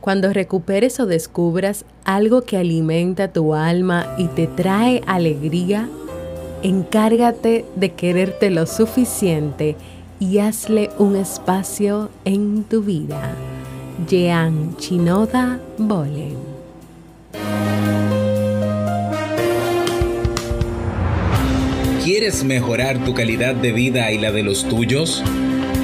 Cuando recuperes o descubras algo que alimenta tu alma y te trae alegría, encárgate de quererte lo suficiente y hazle un espacio en tu vida. Jean Chinoda Bolen. ¿Quieres mejorar tu calidad de vida y la de los tuyos?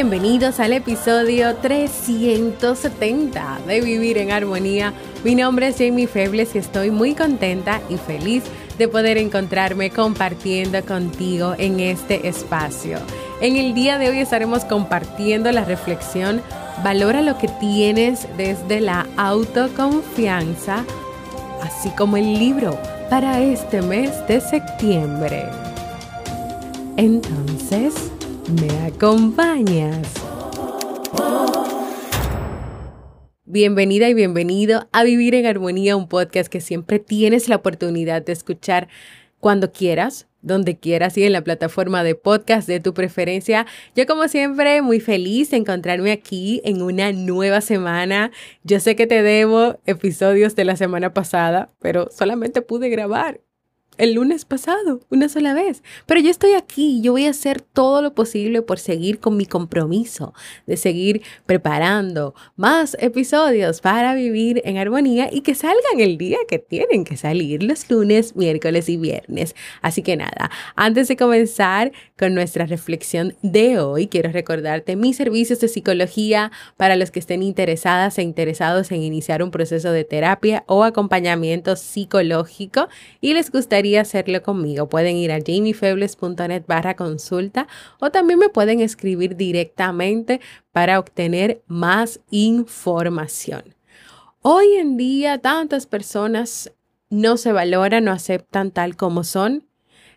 Bienvenidos al episodio 370 de Vivir en Armonía. Mi nombre es Jamie Febles y estoy muy contenta y feliz de poder encontrarme compartiendo contigo en este espacio. En el día de hoy estaremos compartiendo la reflexión Valora lo que tienes desde la autoconfianza, así como el libro para este mes de septiembre. Entonces, ¿Me acompañas? Bienvenida y bienvenido a Vivir en Armonía, un podcast que siempre tienes la oportunidad de escuchar cuando quieras, donde quieras y en la plataforma de podcast de tu preferencia. Yo como siempre muy feliz de encontrarme aquí en una nueva semana. Yo sé que te debo episodios de la semana pasada, pero solamente pude grabar el lunes pasado, una sola vez. Pero yo estoy aquí, yo voy a hacer todo lo posible por seguir con mi compromiso de seguir preparando más episodios para vivir en armonía y que salgan el día que tienen que salir, los lunes, miércoles y viernes. Así que nada, antes de comenzar con nuestra reflexión de hoy, quiero recordarte mis servicios de psicología para los que estén interesadas e interesados en iniciar un proceso de terapia o acompañamiento psicológico y les gustaría hacerlo conmigo, pueden ir a jamiefebles.net barra consulta o también me pueden escribir directamente para obtener más información. Hoy en día tantas personas no se valoran, no aceptan tal como son.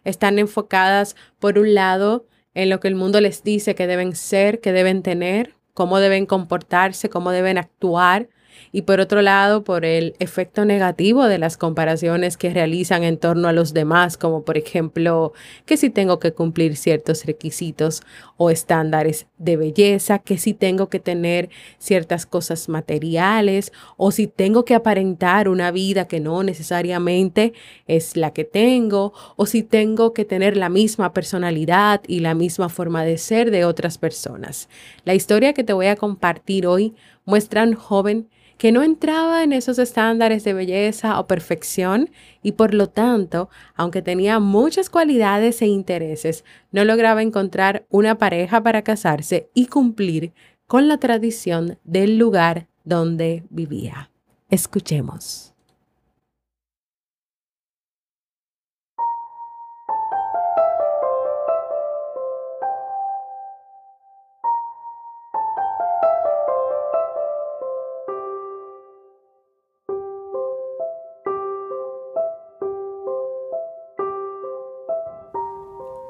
Están enfocadas, por un lado, en lo que el mundo les dice que deben ser, que deben tener, cómo deben comportarse, cómo deben actuar, y por otro lado por el efecto negativo de las comparaciones que realizan en torno a los demás, como por ejemplo que si tengo que cumplir ciertos requisitos o estándares de belleza, que si tengo que tener ciertas cosas materiales o si tengo que aparentar una vida que no necesariamente es la que tengo o si tengo que tener la misma personalidad y la misma forma de ser de otras personas. La historia que te voy a compartir hoy muestra un joven que no entraba en esos estándares de belleza o perfección y por lo tanto, aunque tenía muchas cualidades e intereses, no lograba encontrar una pareja para casarse y cumplir con la tradición del lugar donde vivía. Escuchemos.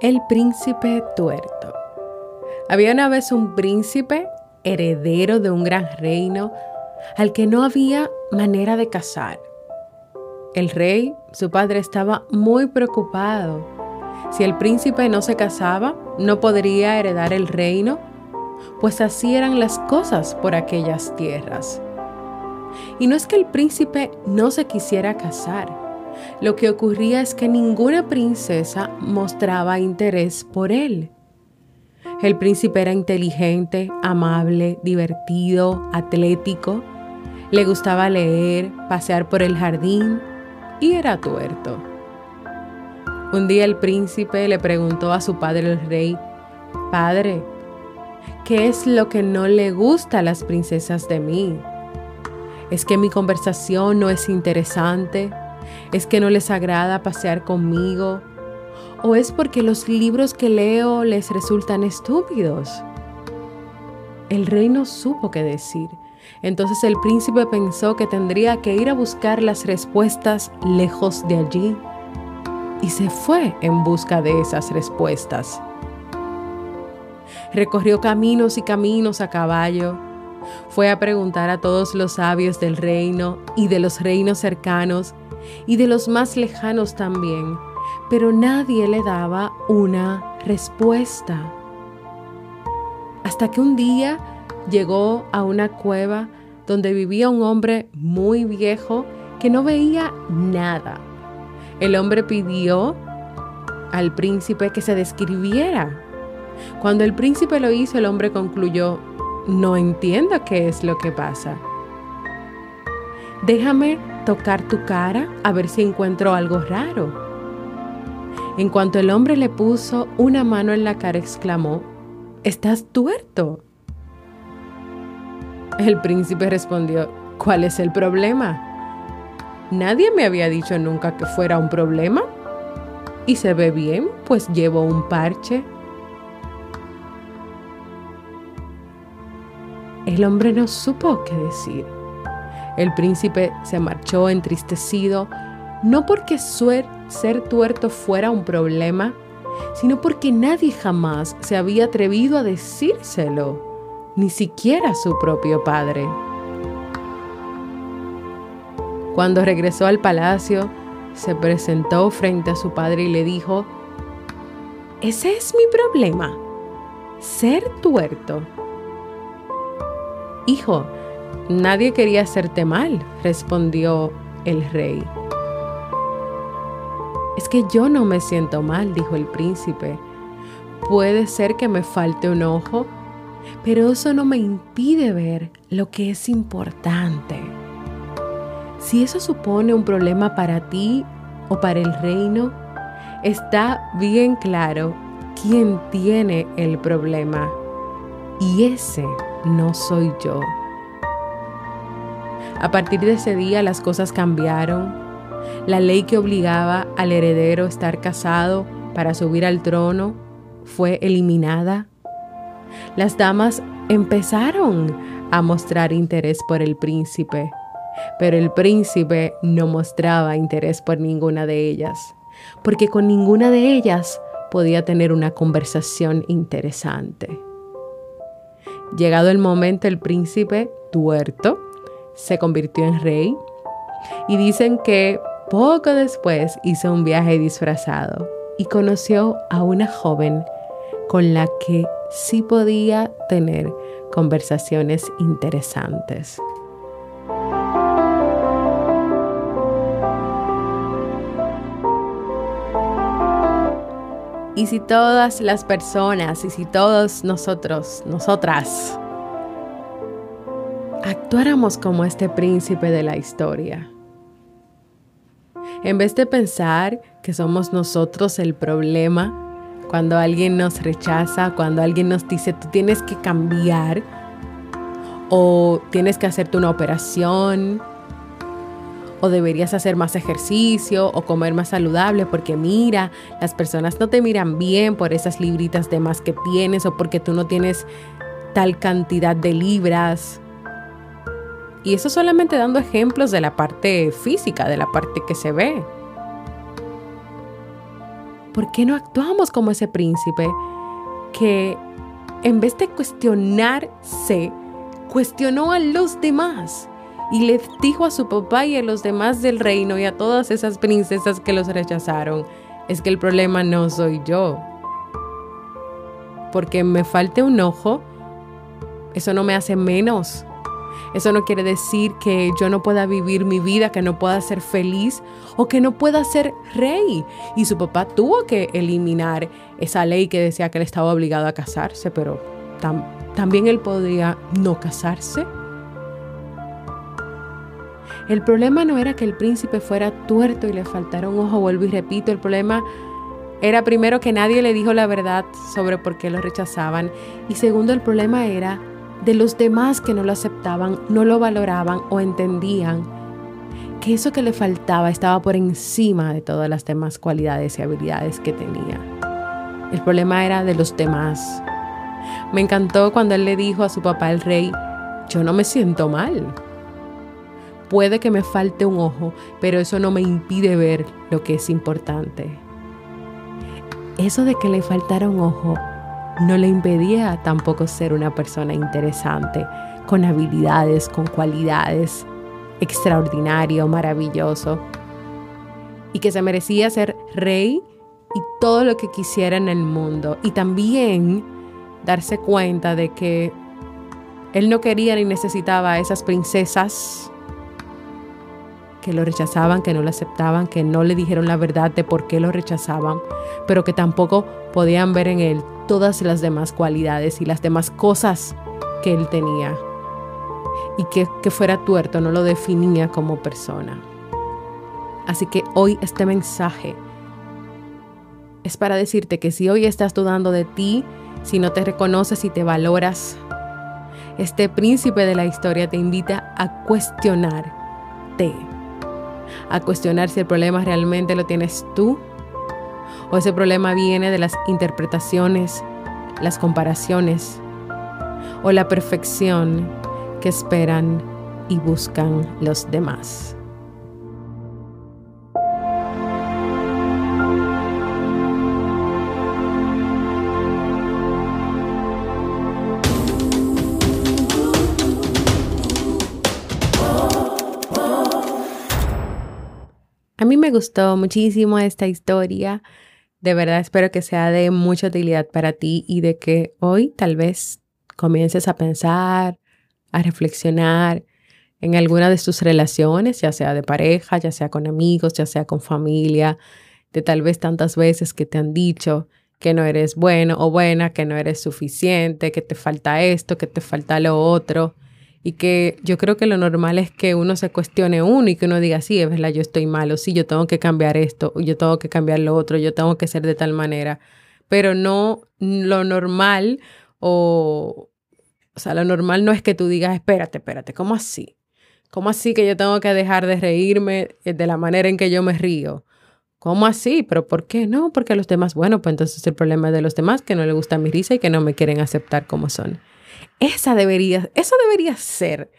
El príncipe tuerto. Había una vez un príncipe heredero de un gran reino al que no había manera de casar. El rey, su padre, estaba muy preocupado. Si el príncipe no se casaba, no podría heredar el reino, pues así eran las cosas por aquellas tierras. Y no es que el príncipe no se quisiera casar, Lo que ocurría es que ninguna princesa mostraba interés por él. El príncipe era inteligente, amable, divertido, atlético, le gustaba leer, pasear por el jardín y era tuerto. Un día el príncipe le preguntó a su padre el rey, Padre, ¿qué es lo que no le gusta a las princesas de mí? ¿Es que mi conversación no es interesante? ¿Es que no les agrada pasear conmigo? ¿O es porque los libros que leo les resultan estúpidos? El rey no supo qué decir. Entonces el príncipe pensó que tendría que ir a buscar las respuestas lejos de allí y se fue en busca de esas respuestas. Recorrió caminos y caminos a caballo. Fue a preguntar a todos los sabios del reino y de los reinos cercanos y de los más lejanos también, pero nadie le daba una respuesta. Hasta que un día llegó a una cueva donde vivía un hombre muy viejo que no veía nada. El hombre pidió al príncipe que se describiera. Cuando el príncipe lo hizo, el hombre concluyó, no entiendo qué es lo que pasa. Déjame tocar tu cara a ver si encuentro algo raro. En cuanto el hombre le puso una mano en la cara, exclamó, Estás tuerto. El príncipe respondió, ¿cuál es el problema? Nadie me había dicho nunca que fuera un problema. Y se ve bien, pues llevo un parche. El hombre no supo qué decir. El príncipe se marchó entristecido, no porque ser tuerto fuera un problema, sino porque nadie jamás se había atrevido a decírselo ni siquiera su propio padre. Cuando regresó al palacio, se presentó frente a su padre y le dijo, ese es mi problema, ser tuerto. Hijo, nadie quería hacerte mal, respondió el rey. Es que yo no me siento mal, dijo el príncipe. Puede ser que me falte un ojo pero eso no me impide ver lo que es importante. Si eso supone un problema para ti o para el reino, está bien claro quién tiene el problema. Y ese no soy yo. A partir de ese día las cosas cambiaron. La ley que obligaba al heredero a estar casado para subir al trono fue eliminada las damas empezaron a mostrar interés por el príncipe, pero el príncipe no mostraba interés por ninguna de ellas, porque con ninguna de ellas podía tener una conversación interesante. Llegado el momento, el príncipe, tuerto, se convirtió en rey y dicen que poco después hizo un viaje disfrazado y conoció a una joven con la que sí podía tener conversaciones interesantes. Y si todas las personas y si todos nosotros, nosotras, actuáramos como este príncipe de la historia, en vez de pensar que somos nosotros el problema, cuando alguien nos rechaza, cuando alguien nos dice tú tienes que cambiar o tienes que hacerte una operación o deberías hacer más ejercicio o comer más saludable porque mira, las personas no te miran bien por esas libritas de más que tienes o porque tú no tienes tal cantidad de libras. Y eso solamente dando ejemplos de la parte física, de la parte que se ve. ¿por qué no actuamos como ese príncipe que en vez de cuestionarse, cuestionó a los demás y le dijo a su papá y a los demás del reino y a todas esas princesas que los rechazaron, es que el problema no soy yo. Porque me falte un ojo, eso no me hace menos. Eso no quiere decir que yo no pueda vivir mi vida, que no pueda ser feliz o que no pueda ser rey. Y su papá tuvo que eliminar esa ley que decía que él estaba obligado a casarse, pero también él podía no casarse. El problema no era que el príncipe fuera tuerto y le faltara un ojo, vuelvo y repito, el problema era primero que nadie le dijo la verdad sobre por qué lo rechazaban y segundo el problema era de los demás que no lo aceptaban, no lo valoraban o entendían que eso que le faltaba estaba por encima de todas las demás cualidades y habilidades que tenía. El problema era de los demás. Me encantó cuando él le dijo a su papá el rey, yo no me siento mal. Puede que me falte un ojo, pero eso no me impide ver lo que es importante. Eso de que le faltara un ojo no le impedía tampoco ser una persona interesante, con habilidades, con cualidades, extraordinario, maravilloso, y que se merecía ser rey y todo lo que quisiera en el mundo. Y también darse cuenta de que él no quería ni necesitaba a esas princesas que lo rechazaban, que no lo aceptaban, que no le dijeron la verdad de por qué lo rechazaban, pero que tampoco podían ver en él todas las demás cualidades y las demás cosas que él tenía. Y que, fuera tuerto no lo definía como persona. Así que hoy este mensaje es para decirte que si hoy estás dudando de ti, si no te reconoces y te valoras, este príncipe de la historia te invita a cuestionarte a cuestionar si el problema realmente lo tienes tú o ese problema viene de las interpretaciones, las comparaciones o la perfección que esperan y buscan los demás. Me gustó muchísimo esta historia. De verdad espero que sea de mucha utilidad para ti y de que hoy tal vez comiences a pensar, a reflexionar en alguna de tus relaciones, ya sea de pareja, ya sea con amigos, ya sea con familia, de tal vez tantas veces que te han dicho que no eres bueno o buena, que no eres suficiente, que te falta esto, que te falta lo otro y que yo creo que lo normal es que uno se cuestione uno y que uno diga, sí, es verdad, yo estoy malo, sí, yo tengo que cambiar esto, yo tengo que cambiar lo otro, yo tengo que ser de tal manera, pero no lo normal o, o sea, lo normal no es que tú digas, espérate, espérate, ¿cómo así? ¿Cómo así que yo tengo que dejar de reírme de la manera en que yo me río? ¿Cómo así? ¿Pero por qué? No, porque los demás, bueno, pues entonces el problema es de los demás que no les gusta mi risa y que no me quieren aceptar como son. Esa debería, eso debería ser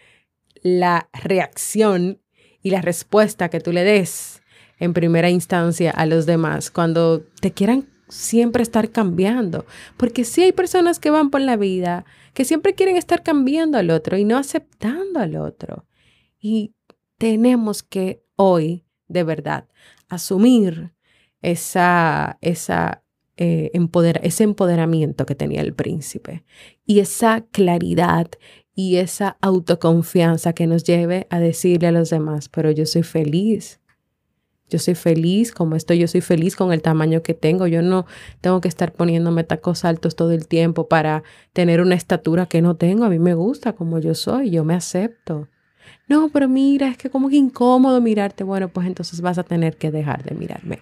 la reacción y la respuesta que tú le des en primera instancia a los demás cuando te quieran siempre estar cambiando. Porque sí hay personas que van por la vida que siempre quieren estar cambiando al otro y no aceptando al otro. Y tenemos que hoy, de verdad, asumir esa, esa eh, ese empoderamiento que tenía el príncipe y esa claridad y esa autoconfianza que nos lleve a decirle a los demás, pero yo soy feliz. Yo soy feliz como estoy, yo soy feliz con el tamaño que tengo. Yo no tengo que estar poniéndome tacos altos todo el tiempo para tener una estatura que no tengo. A mí me gusta como yo soy, yo me acepto. No, pero mira, es que como es incómodo mirarte. Bueno, pues entonces vas a tener que dejar de mirarme.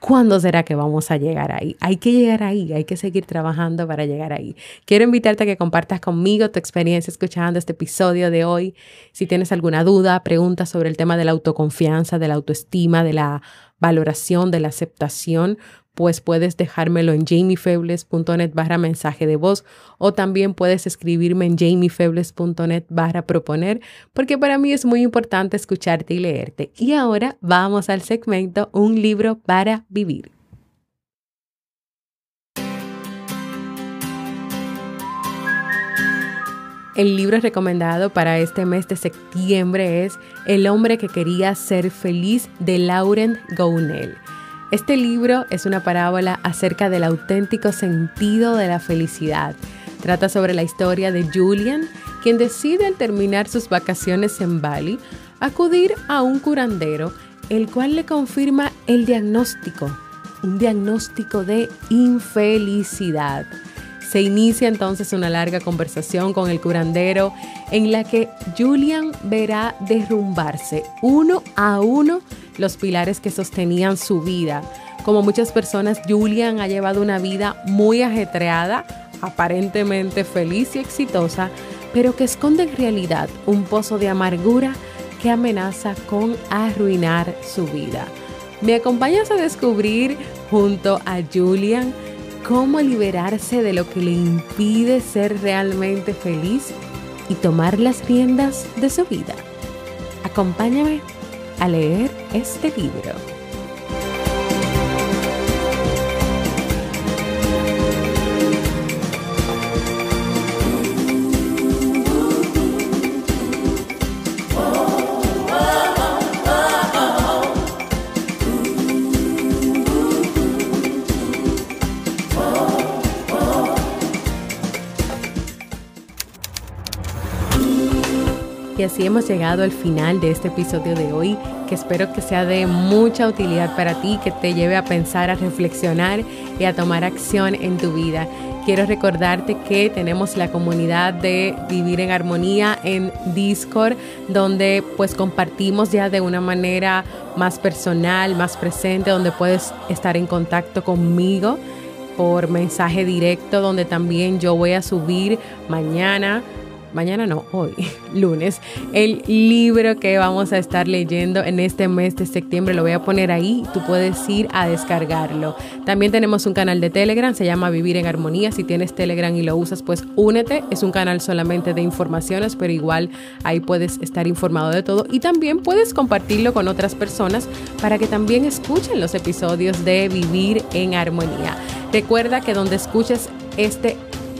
¿Cuándo será que vamos a llegar ahí? Hay que llegar ahí, hay que seguir trabajando para llegar ahí. Quiero invitarte a que compartas conmigo tu experiencia escuchando este episodio de hoy. Si tienes alguna duda, pregunta sobre el tema de la autoconfianza, de la autoestima, de la valoración, de la aceptación, pues puedes dejármelo en jamiefebles.net barra mensaje de voz o también puedes escribirme en jamiefebles.net barra proponer porque para mí es muy importante escucharte y leerte. Y ahora vamos al segmento Un libro para vivir. El libro recomendado para este mes de septiembre es El hombre que quería ser feliz de Laurent Gounel. Este libro es una parábola acerca del auténtico sentido de la felicidad. Trata sobre la historia de Julian, quien decide al terminar sus vacaciones en Bali acudir a un curandero, el cual le confirma el diagnóstico, un diagnóstico de infelicidad. Se inicia entonces una larga conversación con el curandero en la que Julian verá derrumbarse uno a uno los pilares que sostenían su vida. Como muchas personas, Julian ha llevado una vida muy ajetreada, aparentemente feliz y exitosa, pero que esconde en realidad un pozo de amargura que amenaza con arruinar su vida. ¿Me acompañas a descubrir junto a Julian cómo liberarse de lo que le impide ser realmente feliz y tomar las riendas de su vida? Acompáñame a leer este libro. Y así hemos llegado al final de este episodio de hoy, que espero que sea de mucha utilidad para ti, que te lleve a pensar, a reflexionar y a tomar acción en tu vida. Quiero recordarte que tenemos la comunidad de Vivir en Armonía en Discord, donde pues compartimos ya de una manera más personal, más presente, donde puedes estar en contacto conmigo por mensaje directo, donde también yo voy a subir mañana mañana no, hoy, lunes, el libro que vamos a estar leyendo en este mes de septiembre. Lo voy a poner ahí, tú puedes ir a descargarlo. También tenemos un canal de Telegram, se llama Vivir en Armonía. Si tienes Telegram y lo usas, pues únete. Es un canal solamente de informaciones, pero igual ahí puedes estar informado de todo. Y también puedes compartirlo con otras personas para que también escuchen los episodios de Vivir en Armonía. Recuerda que donde escuches este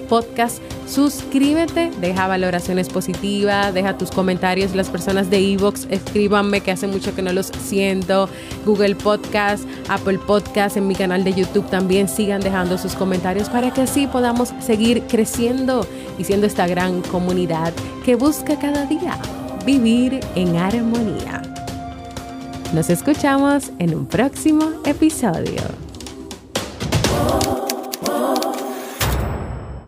podcast. Suscríbete, deja valoraciones positivas, deja tus comentarios. Las personas de Evox, escríbanme que hace mucho que no los siento. Google Podcast, Apple Podcast, en mi canal de YouTube también sigan dejando sus comentarios para que así podamos seguir creciendo y siendo esta gran comunidad que busca cada día vivir en armonía. Nos escuchamos en un próximo episodio.